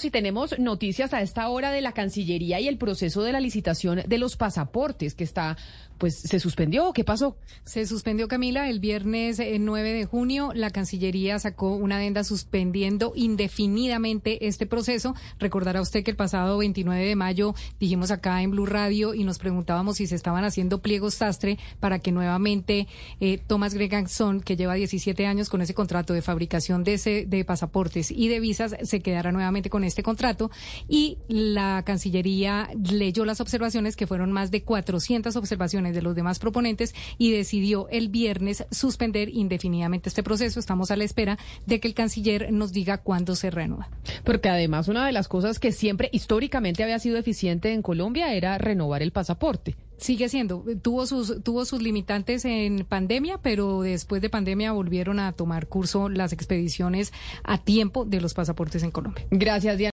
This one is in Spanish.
Si tenemos noticias a esta hora de la Cancillería y el proceso de la licitación de los pasaportes que está, pues se suspendió. ¿Qué pasó? Se suspendió, Camila, el viernes 9 eh, de junio. La Cancillería sacó una adenda suspendiendo indefinidamente este proceso. Recordará usted que el pasado 29 de mayo dijimos acá en Blue Radio y nos preguntábamos si se estaban haciendo pliegos sastre para que nuevamente eh, Thomas Greganson, que lleva 17 años con ese contrato de fabricación de, ese, de pasaportes y de visas, se quedara nuevamente con este contrato y la Cancillería leyó las observaciones, que fueron más de 400 observaciones de los demás proponentes y decidió el viernes suspender indefinidamente este proceso. Estamos a la espera de que el canciller nos diga cuándo se reanuda. Porque además una de las cosas que siempre históricamente había sido eficiente en Colombia era renovar el pasaporte sigue siendo. Tuvo sus, tuvo sus limitantes en pandemia, pero después de pandemia volvieron a tomar curso las expediciones a tiempo de los pasaportes en Colombia. Gracias, Diana.